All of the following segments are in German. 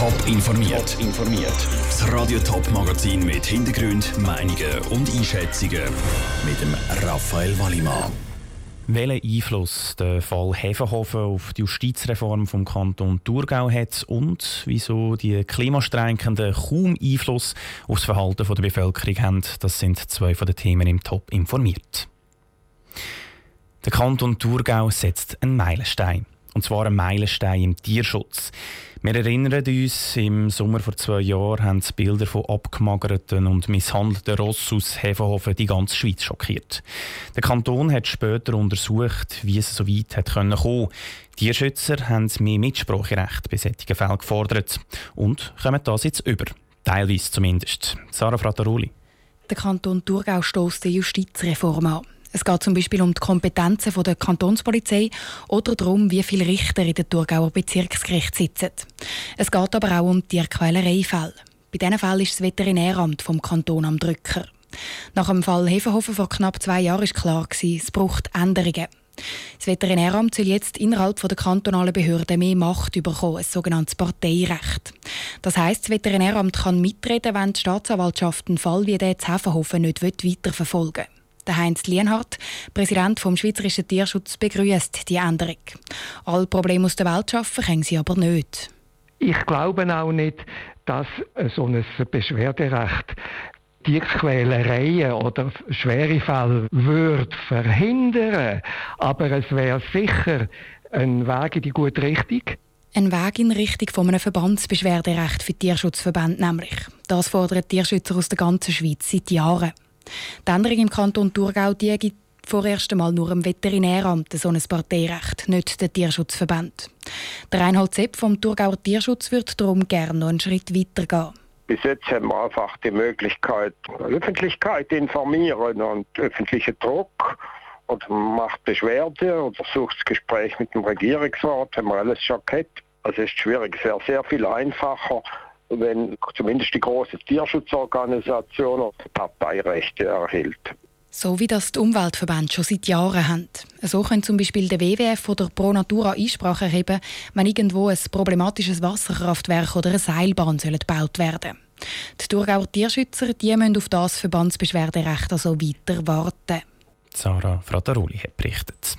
Top informiert. informiert. Das Radio Top Magazin mit Hintergrund, Meinungen und Einschätzungen mit dem Raphael Wallimann. Welchen Einfluss der Fall Hefenhofen auf die Justizreform vom Kanton Thurgau hat und wieso die Klimastreikenden kaum Einfluss auf das Verhalten der Bevölkerung haben, das sind zwei von den Themen im Top informiert. Der Kanton Thurgau setzt einen Meilenstein. Und zwar einen Meilenstein im Tierschutz. Wir erinnern uns, im Sommer vor zwei Jahren haben Bilder von abgemagerten und misshandelten Ross aus Hefenhofen die ganze Schweiz schockiert. Der Kanton hat später untersucht, wie es so weit hat kommen konnte. Tierschützer haben mehr Mitspracherecht bei solchen Fällen gefordert und kommen das jetzt über. Teilweise zumindest. Sarah Frattaroli. Der Kanton Thurgau stößt die Justizreform an. Es geht zum Beispiel um die Kompetenzen der Kantonspolizei oder darum, wie viele Richter in der Thurgauer Bezirksgericht sitzen. Es geht aber auch um Tierquälereifälle. Bei diesen Fällen ist das Veterinäramt vom Kanton am Drücker. Nach dem Fall Hefenhofen vor knapp zwei Jahren war klar, es braucht Änderungen. Das Veterinäramt soll jetzt innerhalb der kantonalen Behörden mehr Macht bekommen, ein sogenanntes Parteirecht. Das heisst, das Veterinäramt kann mitreden, wenn die Staatsanwaltschaft einen Fall wie den zu Hefenhofen nicht weiterverfolgen will. Der Heinz Lienhardt, Präsident vom Schweizerischen Tierschutz, begrüßt die Änderung. Alle Probleme aus der Welt schaffen können sie aber nicht. Ich glaube auch nicht, dass so ein Beschwerderecht Tierquälereien oder schwere Fälle würde verhindern. Aber es wäre sicher ein Weg in die gute Richtung. Ein Weg in Richtung von einem Verbandsbeschwerderecht für Tierschutzverbände nämlich. Das fordern Tierschützer aus der ganzen Schweiz seit Jahren. Die Änderung im Kanton Thurgau die gibt vorerst einmal nur im Veterinäramt so ein Parteirecht, nicht der Tierschutzverband. Der Reinhold Sepp vom Thurgauer Tierschutz wird darum gerne noch einen Schritt weiter gehen. Bis jetzt haben wir einfach die Möglichkeit, Öffentlichkeit informieren und öffentlichen Druck und macht Beschwerde oder sucht das Gespräch mit dem Regierungsrat, haben wir alles schon gehabt. Also es ist schwierig, sehr, sehr viel einfacher, wenn zumindest die große Tierschutzorganisation Parteirechte erhält. So wie das die Umweltverbände schon seit Jahren haben. So können zum Beispiel der WWF oder Pro Natura Einsprache erheben, wenn irgendwo ein problematisches Wasserkraftwerk oder eine Seilbahn gebaut werden Die Thurgauer Tierschützer die müssen auf das Verbandsbeschwerderecht also weiter warten. Sarah Frattaroli hat berichtet.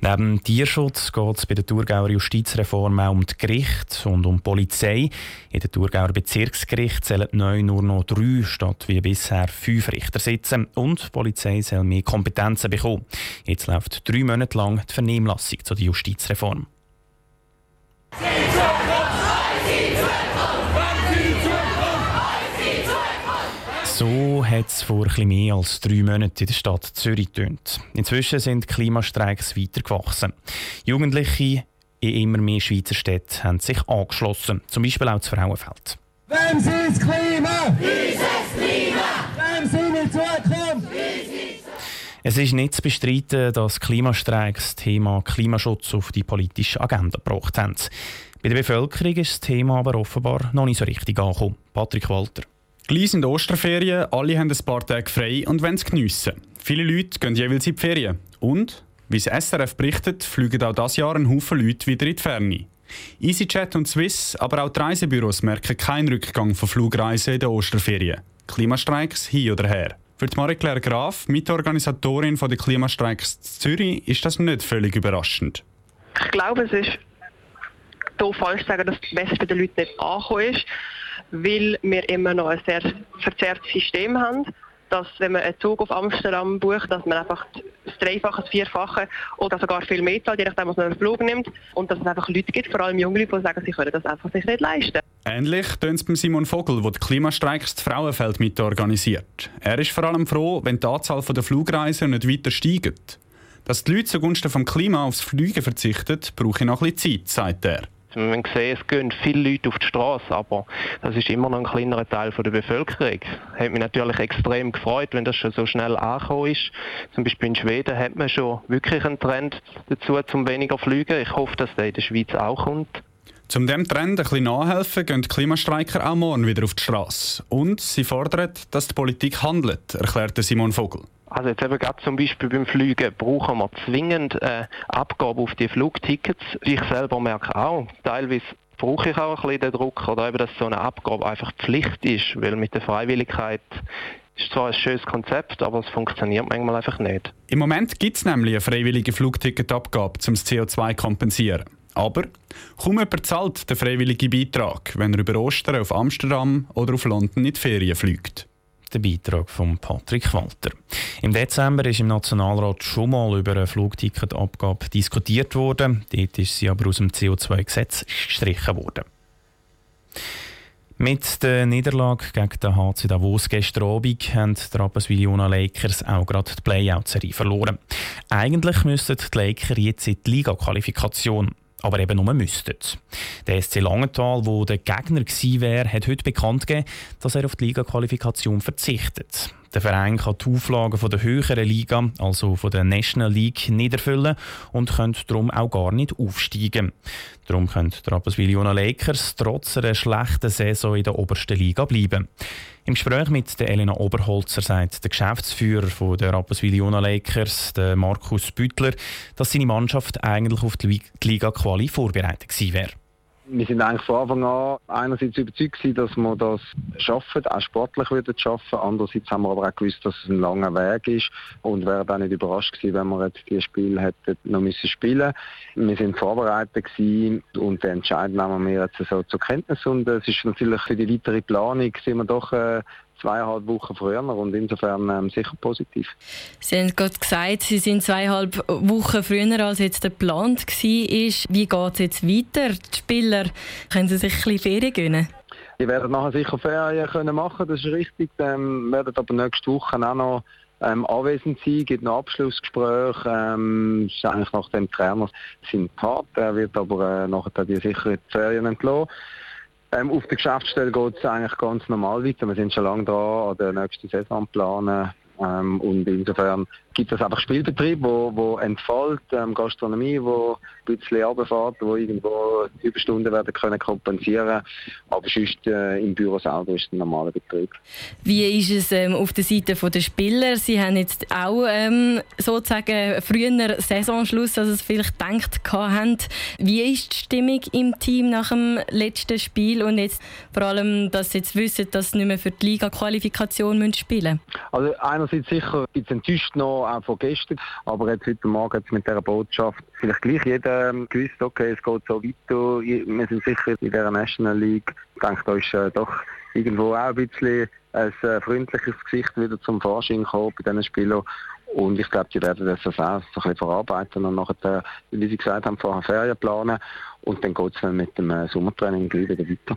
Neben Tierschutz geht es bei der Thurgauer Justizreform auch um die Gerichte und um die Polizei. In der Thurgauer Bezirksgericht sollen neu nur noch drei statt wie bisher fünf Richter sitzen und die Polizei soll mehr Kompetenzen bekommen. Jetzt läuft drei Monate lang die Vernehmlassung zur Justizreform. So hat es vor etwas mehr als drei Monaten in der Stadt Zürich getönt. Inzwischen sind Klimastreiks weiter gewachsen. Jugendliche in immer mehr Schweizer Städten haben sich angeschlossen, zum Beispiel auch das Frauenfeld. Wem sind das Klima? Dieses Klima! Wem sind die Zukunft? Es ist nicht zu bestreiten, dass Klimastreiks das Thema Klimaschutz auf die politische Agenda gebracht haben. Bei der Bevölkerung ist das Thema aber offenbar noch nicht so richtig angekommen. Patrick Walter. Gleich sind Osterferien, alle haben ein paar Tage frei und wollen es geniessen. Viele Leute gehen jeweils in die Ferien. Und, wie das SRF berichtet, fliegen auch dieses Jahr ein Haufen Leute wieder in die Ferne. EasyJet und Swiss, aber auch die Reisebüros merken keinen Rückgang von Flugreisen in den Osterferien. Klimastreiks hin oder her. Für die Marie-Claire Graf, Mitorganisatorin der Klimastreiks Zürich, ist das nicht völlig überraschend. Ich glaube, es ist hier falsch zu sagen, dass die Message bei den Leuten nicht angekommen ist weil wir immer noch ein sehr verzerrtes System haben dass wenn man einen Zug auf Amsterdam bucht, dass man einfach das Dreifache, das Vierfache oder sogar viel mehr zahlt, je nachdem, was man einen Flug nimmt. Und dass es einfach Leute gibt, vor allem junge Leute, die sagen, sie können das einfach sich nicht leisten. Ähnlich tönt es beim Simon Vogel, der die Klimastreiks das Frauenfeld mit organisiert. Er ist vor allem froh, wenn die Anzahl der Flugreisen nicht weiter steigt. Dass die Leute zugunsten vom Klima aufs Fliegen verzichten, brauche ich noch ein bisschen Zeit, sagt er. Man sieht, es gehen viele Leute auf die Straße, aber das ist immer noch ein kleinerer Teil der Bevölkerung. Hat mich natürlich extrem gefreut, wenn das schon so schnell angekommen ist. Zum Beispiel in Schweden hat man schon wirklich einen Trend dazu, zum weniger fliegen. Ich hoffe, dass der in der Schweiz auch kommt. Zum dem Trend ein bisschen nachhelfen, gehen die Klimastreiker auch morgen wieder auf die Straße. Und sie fordern, dass die Politik handelt, erklärte Simon Vogel. Also jetzt eben gerade zum Beispiel beim Fliegen brauchen wir zwingend äh, Abgabe auf die Flugtickets. Ich selber merke auch, teilweise brauche ich auch ein bisschen den Druck, oder eben, dass so eine Abgabe einfach Pflicht ist, weil mit der Freiwilligkeit ist zwar ein schönes Konzept, aber es funktioniert manchmal einfach nicht. Im Moment gibt es nämlich eine freiwillige Flugticketabgabe, um das CO2 zu kompensieren. Aber kaum jemand zahlt den freiwilligen Beitrag, wenn er über Ostern auf Amsterdam oder auf London in die Ferien fliegt der Beitrag von Patrick Walter. Im Dezember ist im Nationalrat schon mal über eine Flugticketabgabe diskutiert worden. Dort ist sie aber aus dem CO2-Gesetz gestrichen worden. Mit der Niederlage gegen den HC Davos gestern Abend haben die Rapperswil-Jona Lakers auch gerade die Playout-Serie verloren. Eigentlich müssten die Lakers jetzt in die Liga-Qualifikation aber eben nur müssten. Der SC Langenthal, wo der Gegner gewesen wäre, hat heute bekannt gegeben, dass er auf die Liga-Qualifikation verzichtet. Der Verein kann die Auflagen von der höheren Liga, also von der National League, nicht erfüllen und könnte darum auch gar nicht aufsteigen. Darum können die Rapperswil-Jona Lakers trotz einer schlechten Saison in der obersten Liga bleiben. Im Gespräch mit der Elena Oberholzer sagt der Geschäftsführer der Rapperswil-Jona Lakers, der Markus Büttler, dass seine Mannschaft eigentlich auf die Liga-Quali vorbereitet gewesen wäre wir sind eigentlich von Anfang an einerseits überzeugt gewesen, dass wir das schaffen, auch sportlich würden schaffen. Andererseits haben wir aber auch gewusst, dass es ein langer Weg ist und wären auch nicht überrascht gewesen, wenn wir jetzt dieses Spiel hätten noch müssen spielen. Wir sind vorbereitet gewesen und den Entscheid nehmen wir jetzt so zur Kenntnis und es ist natürlich für die weitere Planung sind wir doch äh, zweieinhalb Wochen früher und insofern ähm, sicher positiv. Sie haben gerade gesagt, Sie sind zweieinhalb Wochen früher als jetzt geplant war. Wie geht es jetzt weiter? Die Spieler, können Sie sich ein bisschen Ferien gönnen? Die werden nachher sicher Ferien können machen, das ist richtig. Ähm, werden aber nächste Woche auch noch ähm, anwesend sein, gibt noch Abschlussgespräche. Ähm, ist eigentlich nach dem Trainer sind Part. Er wird aber äh, nachher die sicher in die Ferien entlassen. Ähm, auf der Geschäftsstelle geht es eigentlich ganz normal weiter. Wir sind schon lange dran an der nächsten Saison planen. Ähm, und insofern gibt es einfach Spielbetrieb, wo, wo entfällt, ähm, Gastronomie, wo ein bisschen runterfährt, wo irgendwo Überstunden werden können kompensieren Aber sonst äh, im Büro selber ist es ein normaler Betrieb. Wie ist es ähm, auf der Seite der Spieler? Sie haben jetzt auch ähm, sozusagen früher Saisonschluss, als Sie vielleicht gedacht haben. Wie ist die Stimmung im Team nach dem letzten Spiel und jetzt vor allem, dass Sie jetzt wissen, dass Sie nicht mehr für die Liga-Qualifikation spielen müssen? Also einerseits sicher gibt es enttäuscht noch auch von gestern. Aber jetzt heute Morgen jetzt mit dieser Botschaft vielleicht gleich jeder ähm, gewusst, okay, es geht so weiter. Wir sind sicher in dieser National League. Ich denke, da ist äh, doch irgendwo auch ein bisschen ein äh, freundliches Gesicht wieder zum Vorschein gekommen bei diesen Spielern. Und ich glaube, die werden das auch so ein bisschen verarbeiten und nachher, wie Sie gesagt haben, vorher Ferien planen. Und dann geht es dann mit dem äh, Sommertraining gleich wieder weiter.